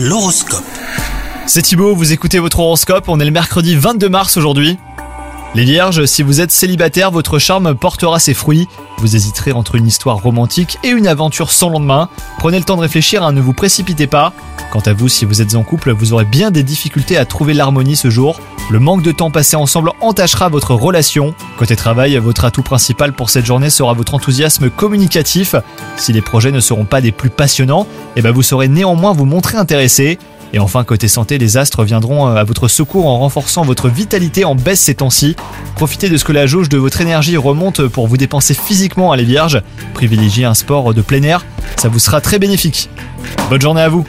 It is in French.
L'horoscope. C'est Thibaut, vous écoutez votre horoscope, on est le mercredi 22 mars aujourd'hui. Les vierges, si vous êtes célibataire, votre charme portera ses fruits. Vous hésiterez entre une histoire romantique et une aventure sans lendemain. Prenez le temps de réfléchir, hein, ne vous précipitez pas. Quant à vous, si vous êtes en couple, vous aurez bien des difficultés à trouver l'harmonie ce jour. Le manque de temps passé ensemble entachera votre relation. Côté travail, votre atout principal pour cette journée sera votre enthousiasme communicatif. Si les projets ne seront pas des plus passionnants, eh ben vous saurez néanmoins vous montrer intéressé. Et enfin, côté santé, les astres viendront euh, à votre secours en renforçant votre vitalité en baisse ces temps-ci. Profitez de ce que la jauge de votre énergie remonte pour vous dépenser physiquement à les vierges. Privilégiez un sport de plein air, ça vous sera très bénéfique. Bonne journée à vous